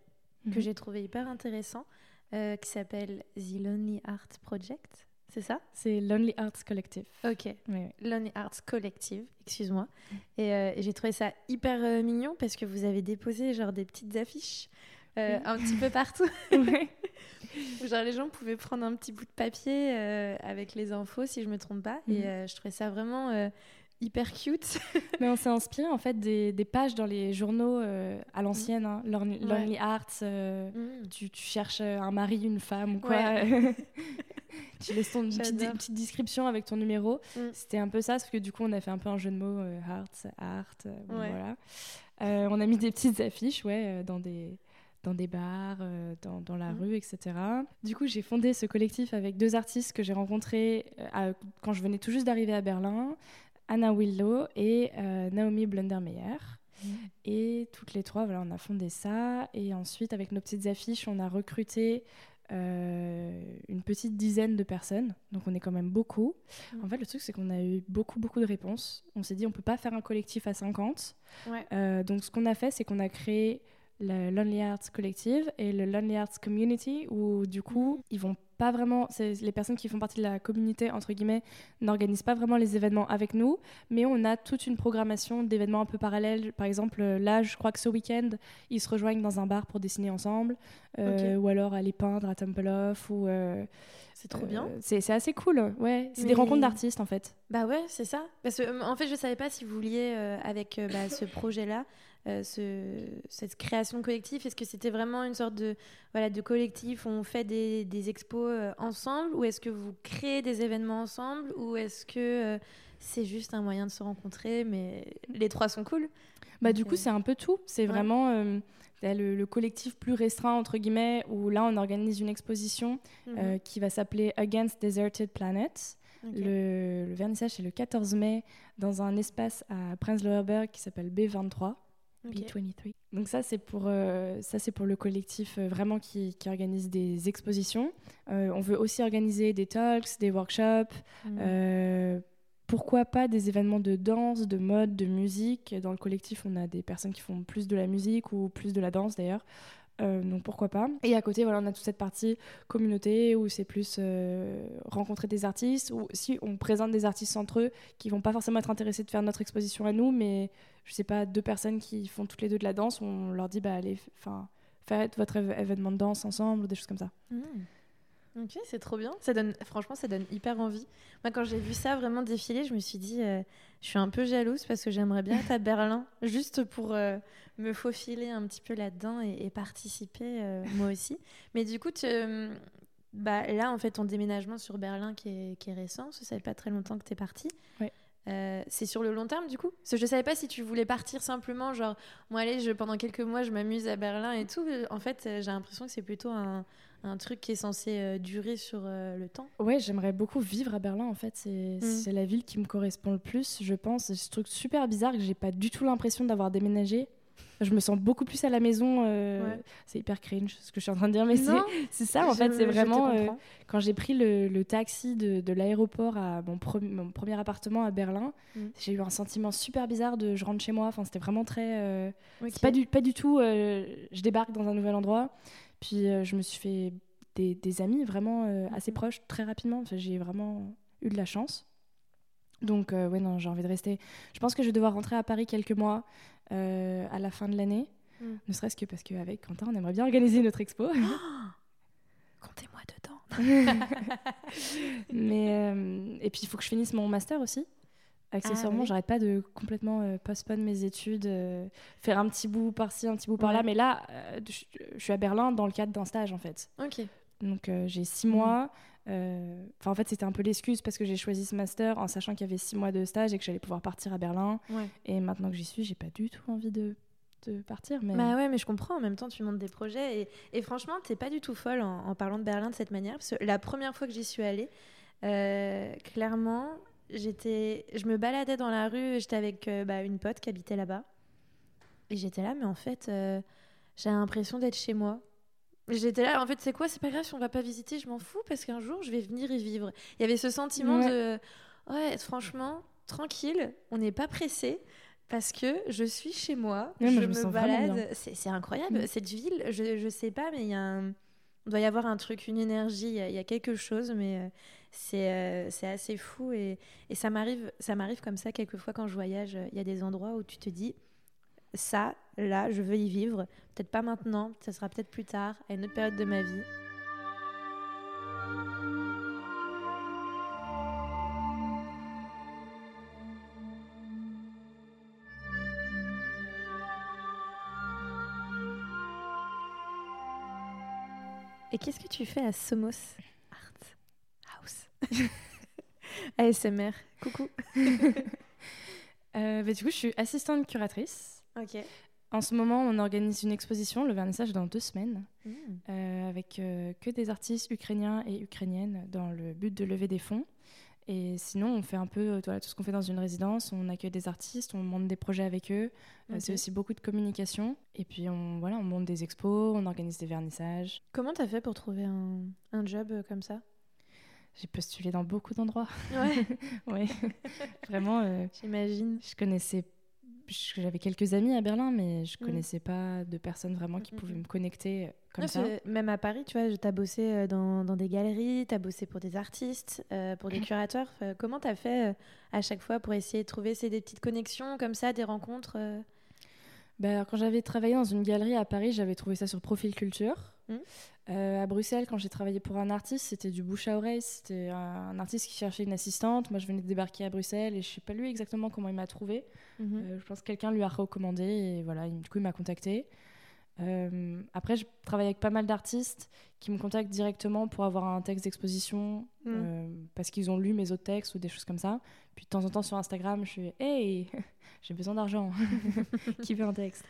que Mhm. j'ai trouvé hyper intéressant euh, qui s'appelle The Lonely Art Project. C'est ça? C'est Lonely Arts Collective. Ok. Lonely Arts Collective, excuse-moi. Et, euh, et j'ai trouvé ça hyper euh, mignon parce que vous avez déposé genre des petites affiches euh, Oui. un petit peu partout. Genre les gens pouvaient prendre un petit bout de papier avec les infos si je me trompe pas. Et euh, je trouvais ça vraiment hyper cute. Mais on s'est inspiré en fait des, des pages dans les journaux euh, à l'ancienne, hein, Lonely, Ouais. Lonely Arts. euh, Mm. tu, tu cherches euh, un mari, une femme ou quoi. tu laisses ton petite, petite description avec ton numéro. Mm. C'était un peu ça, sauf que du coup on a fait un peu un jeu de mots, euh, Hearts, Art, bon, Ouais. voilà. On a mis des petites affiches, ouais, dans des dans des bars, euh, dans, dans la Mm. rue, etc. Du coup, j'ai fondé ce collectif avec deux artistes que j'ai rencontrés euh, à- quand je venais tout juste d'arriver à Berlin, Anna Willow et euh, Naomi Blundermeyer. Et toutes les trois, voilà, on a fondé ça. Et ensuite, avec nos petites affiches, on a recruté euh, une petite dizaine de personnes. Donc, on est quand même beaucoup. Mm. En fait, le truc, c'est qu'on a eu beaucoup, beaucoup de réponses. On s'est dit, on peut pas faire un collectif à 50. Ouais. Euh, donc, ce qu'on a fait, c'est qu'on a créé le Lonely Arts Collective et le Lonely Arts Community, où du coup, ils vont pas vraiment, les personnes qui font partie de la communauté, entre guillemets, n'organisent pas vraiment les événements avec nous, mais on a toute une programmation d'événements un peu parallèles. Par exemple, euh, là, je crois que ce week-end, ils se rejoignent dans un bar pour dessiner ensemble, euh, ou alors aller peindre à Tempelhof, ou... euh, C'est trop euh, bien. C'est c'est assez cool, ouais. C'est Mais- des rencontres d'artistes, en fait. Bah ouais, c'est ça. Parce que, euh, en fait, je savais pas si vous vouliez, euh, avec euh, bah, ce projet-là, euh, ce, cette création collective, est-ce que c'était vraiment une sorte de, voilà, de collectif où on fait des, des expos euh, ensemble? Ou est-ce que vous créez des événements ensemble? Ou est-ce que euh, c'est juste un moyen de se rencontrer mais les trois sont cool? Bah, Donc, du coup, c'est un peu tout. C'est ouais. vraiment t'as le, le collectif plus restreint, entre guillemets, où là, on organise une exposition euh, qui va s'appeler Against Deserted Planets. Le vernissage, c'est le 14 mai, dans un espace à Prenzlauer Berg qui s'appelle B23. Ok. B23. Donc ça c'est pour euh, ça c'est pour le collectif euh, vraiment qui, qui organise des expositions. Euh, on veut aussi organiser des talks, des workshops, euh, pourquoi pas des événements de danse, de mode, de musique. Dans le collectif, on a des personnes qui font plus de la musique ou plus de la danse d'ailleurs. Euh, donc pourquoi pas. Et à côté, voilà, on a toute cette partie communauté où c'est plus euh, rencontrer des artistes, ou si on présente des artistes entre eux qui vont pas forcément être intéressés de faire notre exposition à nous, mais je sais pas, deux personnes qui font toutes les deux de la danse, on leur dit, bah allez, enfin, faites votre événement de danse ensemble des choses comme ça. Mhm. Ok, c'est trop bien. Ça donne, franchement, ça donne hyper envie. Moi, quand j'ai vu ça vraiment défiler, je me suis dit, euh, je suis un peu jalouse parce que j'aimerais bien être à Berlin, juste pour euh, me faufiler un petit peu là-dedans et, et participer euh, moi aussi. Mais du coup, tu, bah, là, en fait, ton déménagement sur Berlin qui est, qui est récent, ça fait pas très longtemps que tu es parti. Ouais. Euh, c'est sur le long terme du coup? Parce que je savais pas si tu voulais partir simplement genre moi allez je, pendant quelques mois je m'amuse à Berlin et tout en fait j'ai l'impression que c'est plutôt un, un truc qui est censé euh, durer sur euh, le temps. Ouais, j'aimerais beaucoup vivre à Berlin en fait. C'est c'est la ville qui me correspond le plus, je pense. C'est ce truc super bizarre que j'ai pas du tout l'impression d'avoir déménagé. Je me sens beaucoup plus à la maison. euh, Ouais. C'est hyper cringe ce que je suis en train de dire, mais c'est ça en je- fait. C'est vraiment quand j'ai pris le, le taxi de, de l'aéroport à mon, pre- mon premier appartement à Berlin, Mm. j'ai eu un sentiment super bizarre de je rentre chez moi. Enfin, c'était vraiment très. c'est pas du, pas du tout. je débarque dans un nouvel endroit. Puis euh, je me suis fait des, des amis vraiment euh, assez Mhm. proches très rapidement. Enfin, j'ai vraiment eu de la chance. Donc, euh, ouais, non, j'ai envie de rester. Je pense que je vais devoir rentrer à Paris quelques mois euh, à la fin de l'année. Mm. Ne serait-ce que parce qu'avec Quentin, on aimerait bien organiser notre expo. Comptez-moi dedans. Mais, et puis, il faut que je finisse mon master aussi. Accessoirement, Ah, oui. j'arrête pas de complètement euh, postpone mes études, euh, faire un petit bout par-ci, un petit bout par-là. Ouais. Mais là, euh, je, je suis à Berlin dans le cadre d'un stage, en fait. Ok. Donc, euh, j'ai six Mhm. mois. Enfin, en fait, c'était un peu l'excuse parce que j'ai choisi ce master en sachant qu'il y avait six mois de stage et que j'allais pouvoir partir à Berlin. Ouais. Et maintenant que j'y suis, j'ai pas du tout envie de, de partir. Mais... Bah ouais, mais je comprends. En même temps, tu montes des projets. Et, et franchement, t'es pas du tout folle en, en parlant de Berlin de cette manière. Parce que la première fois que j'y suis allée, euh, clairement, j'étais, je me baladais dans la rue, j'étais avec euh, bah, une pote qui habitait là-bas. Et j'étais là, mais en fait, euh, j'ai l'impression d'être chez moi. J'étais là, en fait, c'est quoi C'est pas grave si on va pas visiter, je m'en fous parce qu'un jour, je vais venir y vivre. Il y avait ce sentiment Ouais. de, ouais, franchement, tranquille, on n'est pas pressé. Parce que je suis chez moi, je me, balade. C'est incroyable. Mm. Cette ville, je, je sais pas, mais il y a un... il doit y avoir un truc, une énergie, il y y a quelque chose, mais euh, c'est euh, c'est assez fou. Et, ça m'arrive comme ça quelquefois quand je voyage. Il y a des endroits où tu te dis, ça, là, je veux y vivre. Peut-être pas maintenant, ça sera peut-être plus tard, à une autre période de ma vie. Et qu'est-ce que tu fais à Somos? ASMR, coucou. Euh, bah, du coup, je suis assistante curatrice. Ok. En ce moment, on organise une exposition, le vernissage dans deux semaines, Mm. euh, avec euh, que des artistes ukrainiens et ukrainiennes dans le but de lever des fonds. Et sinon, on fait un peu voilà, tout ce qu'on fait dans une résidence. On accueille des artistes, on monte des projets avec eux. C'est aussi beaucoup de communication. Et puis, on, voilà, on monte des expos, on organise des vernissages. Comment t'as fait pour trouver un, un job comme ça? J'ai postulé dans beaucoup d'endroits. Ouais, ouais. Vraiment, euh, j'imagine. je connaissais. J'avais quelques amis à Berlin, mais je Mm. connaissais pas de personnes vraiment qui Mm, mm, pouvaient mm. me connecter euh, comme Non, ça. Même à Paris, tu vois, t'as bossé euh, dans, dans des galeries, t'as bossé pour des artistes, euh, pour des curateurs. Comment t'as fait à chaque fois pour essayer de trouver des petites connexions comme ça, des rencontres euh? Bah, quand j'avais travaillé dans une galerie à Paris, j'avais trouvé ça sur Profil Culture. Euh, à Bruxelles, quand j'ai travaillé pour un artiste, c'était du bouche à oreille. C'était un, artiste qui cherchait une assistante. Moi, je venais de débarquer à Bruxelles et je sais pas lui exactement comment il m'a trouvé. Mhm. Euh, je pense que quelqu'un lui a recommandé et voilà, il- du coup, il m'a contacté. Euh, après, je travaille avec pas mal d'artistes qui me contactent directement pour avoir un texte d'exposition Mhm. euh, parce qu'ils ont lu mes autres textes ou des choses comme ça. Puis de temps en temps sur Instagram, je suis Hey, j'ai besoin d'argent. qui veut un texte?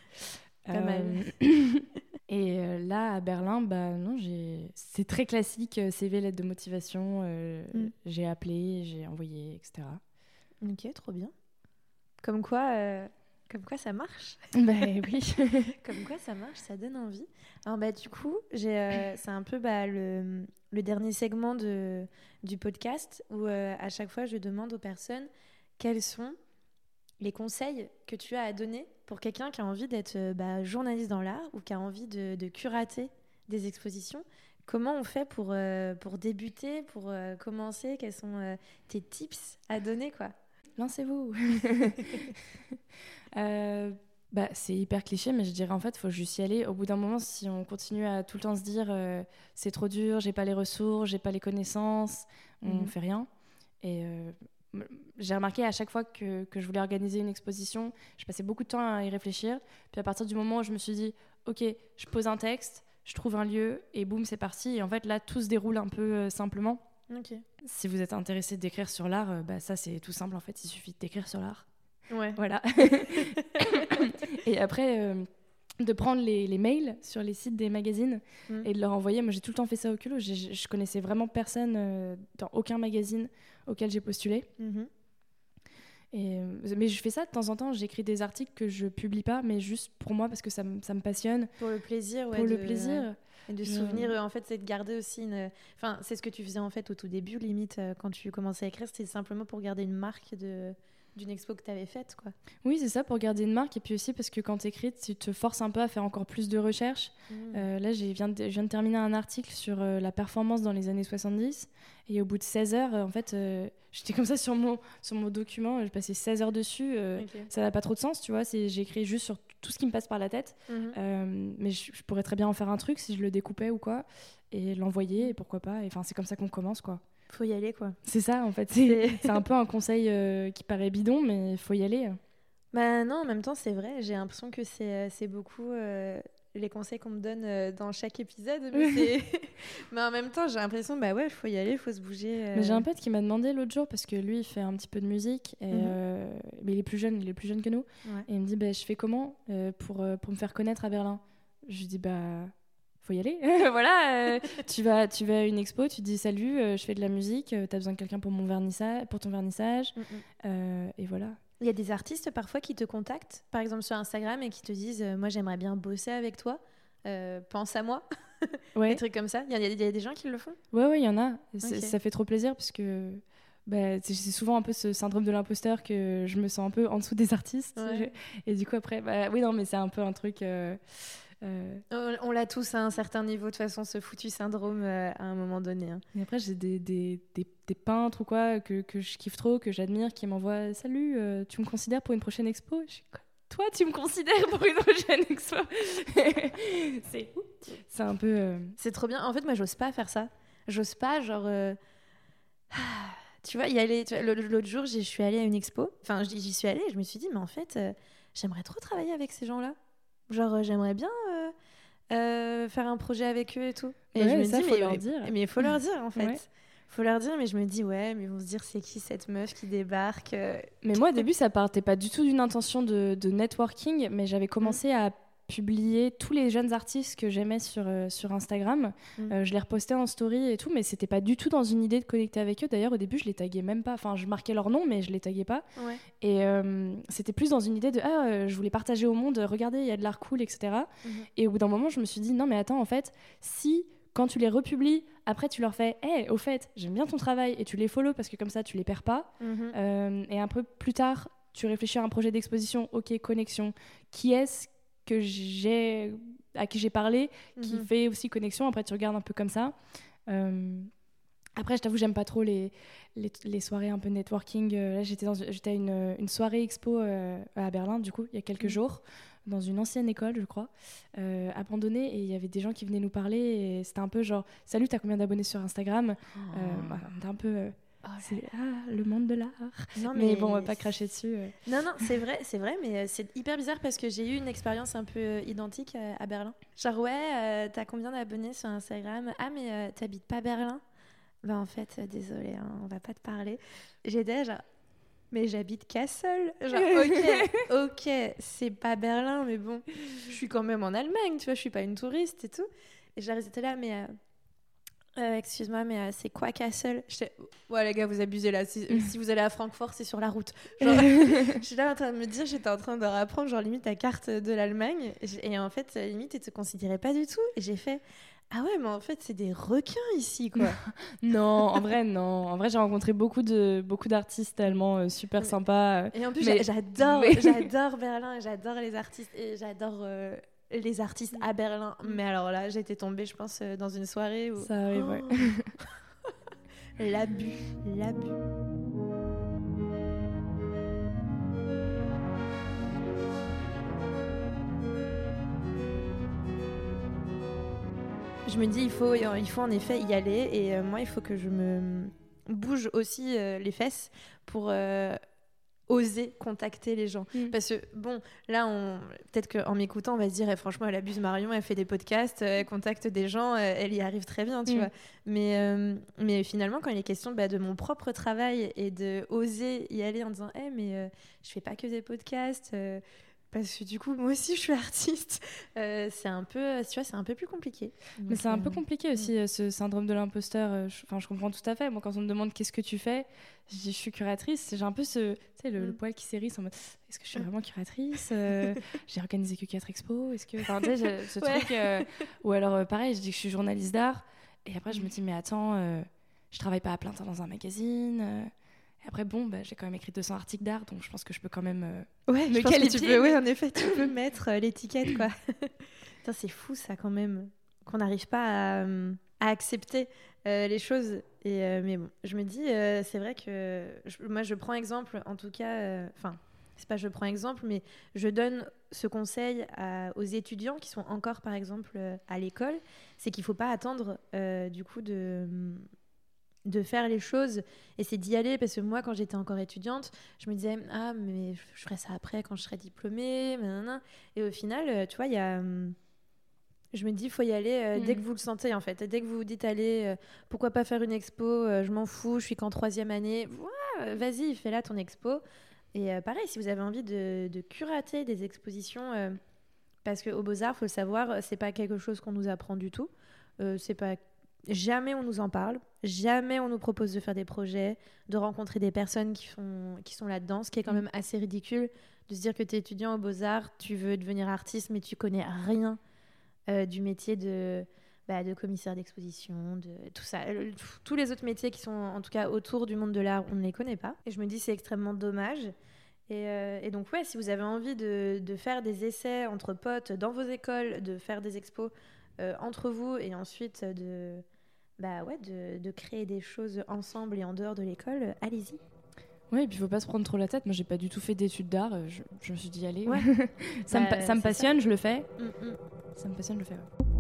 Pas mal. Et euh, là, à Berlin, bah non, j'ai. C'est très classique, euh, CV, lettre de motivation. euh, Mm. J'ai appelé, j'ai envoyé, etc. Ok, trop bien. Comme quoi, euh, comme quoi ça marche. bah oui. Comme quoi ça marche, ça donne envie. Alors bah du coup, j'ai, euh, c'est un peu bah, le, le dernier segment de, du podcast où à chaque fois je demande aux personnes quels sont les conseils que tu as à donner pour quelqu'un qui a envie d'être euh, bah, journaliste dans l'art ou qui a envie de, de curater des expositions. Comment on fait pour, euh, pour débuter, pour euh, commencer? Quels sont euh, tes tips à donner quoi? Lancez-vous. Bah, c'est hyper cliché, mais je dirais en fait, il faut juste y aller. Au bout d'un moment, si on continue à tout le temps se dire c'est trop dur, j'ai pas les ressources, j'ai pas les connaissances, on Mhm. fait rien. Et j'ai remarqué à chaque fois que, que je voulais organiser une exposition, je passais beaucoup de temps à y réfléchir. Puis à partir du moment où je me suis dit, ok, je pose un texte, je trouve un lieu, et boum, c'est parti. Et en fait, là, tout se déroule un peu euh, simplement. Si vous êtes intéressé d'écrire sur l'art, euh, bah, ça c'est tout simple en fait, il suffit d'écrire sur l'art. Ouais. Voilà. et après, euh, de prendre les, les mails sur les sites des magazines Mm. et de leur envoyer. Moi, j'ai tout le temps fait ça au culot. Je connaissais vraiment personne euh, dans aucun magazine auquel j'ai postulé. Mhm. Et, euh, mais je fais ça de temps en temps. J'écris des articles que je publie pas, mais juste pour moi parce que ça, me- ça me passionne. Pour le plaisir, ouais. pour le plaisir. Et de souvenir, euh, en fait, c'est de garder aussi une. Enfin, c'est ce que tu faisais en fait au tout début, limite, quand tu commençais à écrire, c'était simplement pour garder une marque de d'une expo que tu avais faite, quoi. Oui, c'est ça, pour garder une marque. Et puis aussi parce que quand tu écris, tu te forces un peu à faire encore plus de recherches. Euh, là, j'ai viens de- je viens de terminer un article sur euh, la performance dans les années 70. Et au bout de 16 heures, euh, en fait, j'étais comme ça sur mon, sur mon document. J'ai passé 16 heures dessus. Ça n'a pas trop de sens, tu vois. écrit juste sur tout ce qui me passe par la tête. Euh, mais je, je pourrais très bien en faire un truc si je le découpais ou quoi. Et l'envoyer, et pourquoi pas. Et Enfin, c'est comme ça qu'on commence, quoi. Faut y aller, quoi. C'est ça, en fait. C'est un peu un conseil euh, qui paraît bidon, mais il faut y aller. Bah non, en même temps, c'est vrai. J'ai l'impression que c'est euh, beaucoup euh, les conseils qu'on me donne dans chaque épisode. Mais, en même temps, j'ai l'impression, bah ouais, faut y aller, faut se bouger. euh. Mais j'ai un pote qui m'a demandé l'autre jour, parce que lui, il fait un petit peu de musique, et, Mhm. mais il est plus jeune, il est plus jeune que nous, Ouais. et il me dit, bah, je fais comment pour, pour me faire connaître à Berlin? Je lui dis, bah, faut y aller. voilà, tu, vas, tu vas à une expo, tu dis salut, je fais de la musique, tu as besoin de quelqu'un pour, mon vernissage, pour ton vernissage. Mm, mm. et voilà. Il y a des artistes parfois qui te contactent, par exemple sur Instagram, et qui te disent Moi, j'aimerais bien bosser avec toi. pense à moi. Ouais. des trucs comme ça. Il y, a, des gens qui le font? Ouais, ouais, il y en a. Ça fait trop plaisir parce que bah, c'est souvent un peu ce syndrome de l'imposteur que je me sens un peu en dessous des artistes. Et du coup, après, bah, oui, non, mais c'est un peu un truc. Euh, euh, on, l'a tous à un certain niveau, de toute façon, ce foutu syndrome euh, à un moment donné. Hein. Et après, j'ai des, des, des, peintres ou quoi que, que je kiffe trop, que j'admire, qui m'envoient Salut, tu me considères pour une prochaine expo? Je Toi, tu me considères pour une prochaine expo? C'est c'est un peu. C'est trop bien. En fait, moi, j'ose pas faire ça. J'ose pas, genre. Tu vois, y aller. L'autre jour, je suis allée à une expo. Enfin, j'y suis allée et je me suis dit, mais en fait, euh, j'aimerais trop travailler avec ces gens-là. Genre, euh, j'aimerais bien euh, faire un projet avec eux et tout. Et je me dis, faut mais, leur dire. Mais il faut leur dire, en fait. Faut leur dire, mais je me dis, ouais, mais ils vont se dire, c'est qui cette meuf qui débarque Mais moi, au début, ça partait pas du tout d'une intention de, de, networking, mais j'avais commencé à publier tous les jeunes artistes que j'aimais sur, euh, sur Instagram. Mm. Euh, je les repostais en story et tout, mais c'était pas du tout dans une idée de connecter avec eux. D'ailleurs, au début, je les taguais même pas. Enfin, je marquais leur nom, mais je les taguais pas. Et euh, c'était plus dans une idée de ah, je voulais partager au monde, regardez, il y a de l'art cool, etc. Mm-hmm. Et au bout d'un moment, je me suis dit non, mais attends, en fait, si quand tu les republies, après tu leur fais hé, au fait, j'aime bien ton travail et tu les follow parce que comme ça, tu les perds pas. Mm-hmm. et un peu plus tard, tu réfléchis à un projet d'exposition, ok, connexion. Qui est-ce que j'ai à qui j'ai parlé qui mhm. fait aussi connexion après tu regardes un peu comme ça euh, après je t'avoue j'aime pas trop les, les, soirées un peu networking euh, là j'étais j'étais à une, une, soirée expo euh, à Berlin du coup il y a quelques mhm. jours dans une ancienne école je crois abandonnée et il y avait des gens qui venaient nous parler et c'était un peu genre salut t'as combien d'abonnés sur Instagram? Oh. bah, un peu Oh c'est ah, le monde de l'art. Mais, mais, bon, on va pas cracher dessus. Euh. Non, non, c'est vrai, c'est vrai, mais euh, c'est hyper bizarre parce que j'ai eu une expérience un peu euh, identique à Berlin. Genre, ouais, t'as combien d'abonnés sur Instagram? Ah, mais t'habites pas Berlin? Bah, en fait, désolé, hein, on va pas te parler. J'étais genre, mais j'habite Kassel. Genre, ok, ok, c'est pas Berlin, mais bon, je suis quand même en Allemagne, tu vois, je suis pas une touriste et tout. Et j'étais là, mais euh, excuse-moi, mais euh, c'est quoi Castle? Ouais, les gars, vous abusez là. Si, vous allez à Francfort, c'est sur la route. je suis là en train de me dire, j'étais en train de rapprendre, genre, limite, la carte de l'Allemagne. Et, en fait, limite, ils te considéraient pas du tout. Et j'ai fait. Ah ouais, mais en fait, c'est des requins ici, quoi. non, en vrai, non. En vrai, j'ai rencontré beaucoup de beaucoup d'artistes allemands euh, super sympas. Et en plus, j'adore, j'adore Berlin, j'adore les artistes et j'adore les artistes à Berlin. Mm. Mais alors là, j'étais tombée, je pense, euh, dans une soirée où. Ça arrive, ouais. Oh. l'abus, l'abus. Je me dis, il faut, il faut en effet y aller. Et euh, moi, il faut que je me bouge aussi euh, les fesses pour oser contacter les gens. Mm. Parce que, bon, là, on... peut-être qu'en m'écoutant, on va se dire, eh, franchement, elle abuse Marion, elle fait des podcasts, euh, elle contacte des gens, euh, elle y arrive très bien, tu mm. vois. Mais, euh, mais finalement, quand il est question bah, de mon propre travail et de oser y aller en disant, eh, mais je fais pas que des podcasts, parce que du coup moi aussi je suis artiste. Euh, c'est un peu tu vois c'est un peu plus compliqué. Mais c'est un peu euh, compliqué aussi euh, ce syndrome de l'imposteur enfin je, comprends tout à fait. Moi quand on me demande qu'est-ce que tu fais je dis je suis curatrice. J'ai un peu ce tu sais le, mm. poil qui s'érisse en mode est-ce que je suis vraiment curatrice j'ai organisé que 4 expos est-ce que enfin tu sais ce truc ou alors pareil je dis que je suis journaliste d'art. Et après je me dis mais attends je travaille pas à plein temps dans un magazine après, bon, bah, j'ai quand même écrit 200 articles d'art, donc je pense que je peux quand même euh, ouais, me qualifier. Oui, en effet, tu peux mettre euh, l'étiquette, quoi. c'est fou, ça, quand même, qu'on n'arrive pas à, euh, accepter les choses. Et, mais bon, je me dis, c'est vrai que moi, je prends exemple, en tout cas, enfin, c'est pas je prends exemple, mais je donne ce conseil aux étudiants qui sont encore, par exemple, à l'école, c'est qu'il faut pas attendre, du coup, de de faire les choses et c'est d'y aller parce que moi quand j'étais encore étudiante je me disais ah mais je ferai ça après quand je serai diplômée et au final euh, tu vois il y a hum, je me dis faut y aller euh, dès que vous le sentez en fait. Dès que vous vous dites allez euh, pourquoi pas faire une expo je m'en fous je suis qu'en troisième année. Vas-y fais là ton expo. Et pareil si vous avez envie de, de curater des expositions Parce qu'au Beaux-Arts, faut le savoir, c'est pas quelque chose qu'on nous apprend du tout. Euh, c'est pas jamais on nous en parle, jamais on nous propose de faire des projets, de rencontrer des personnes qui, font, qui sont là-dedans, ce qui est quand mm. même assez ridicule de se dire que tu es étudiant aux beaux-arts, tu veux devenir artiste, mais tu connais rien euh, du métier de, bah, de commissaire d'exposition, de tout ça. Tous les autres métiers qui sont en tout cas autour du monde de l'art, on ne les connaît pas. Et je me dis c'est extrêmement dommage. Et, euh, donc ouais, si vous avez envie de, de, faire des essais entre potes dans vos écoles, de faire des expos euh, entre vous et ensuite de, bah ouais, de, de créer des choses ensemble et en dehors de l'école, allez-y. Oui, et puis il faut pas se prendre trop la tête. Moi, j'ai pas du tout fait d'études d'art. Je, je, me suis dit, allez, ça, me, ça, me, passionne, je le fais. Mm, mm. Ça me passionne, je le fais.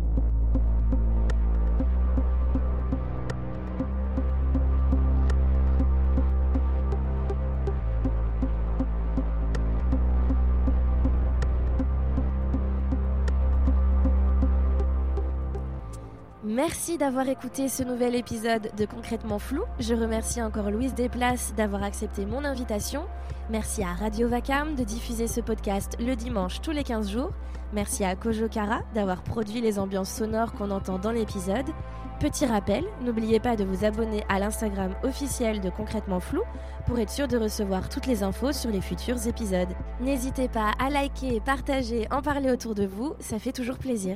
Merci d'avoir écouté ce nouvel épisode de Concrètement Flou. Je remercie encore Louise Desplaces d'avoir accepté mon invitation. Merci à Radio Vacarme de diffuser ce podcast le dimanche tous les 15 jours. Merci à Kojo Kara d'avoir produit les ambiances sonores qu'on entend dans l'épisode. Petit rappel, n'oubliez pas de vous abonner à l'Instagram officiel de Concrètement Flou pour être sûr de recevoir toutes les infos sur les futurs épisodes. N'hésitez pas à liker, partager, en parler autour de vous, ça fait toujours plaisir.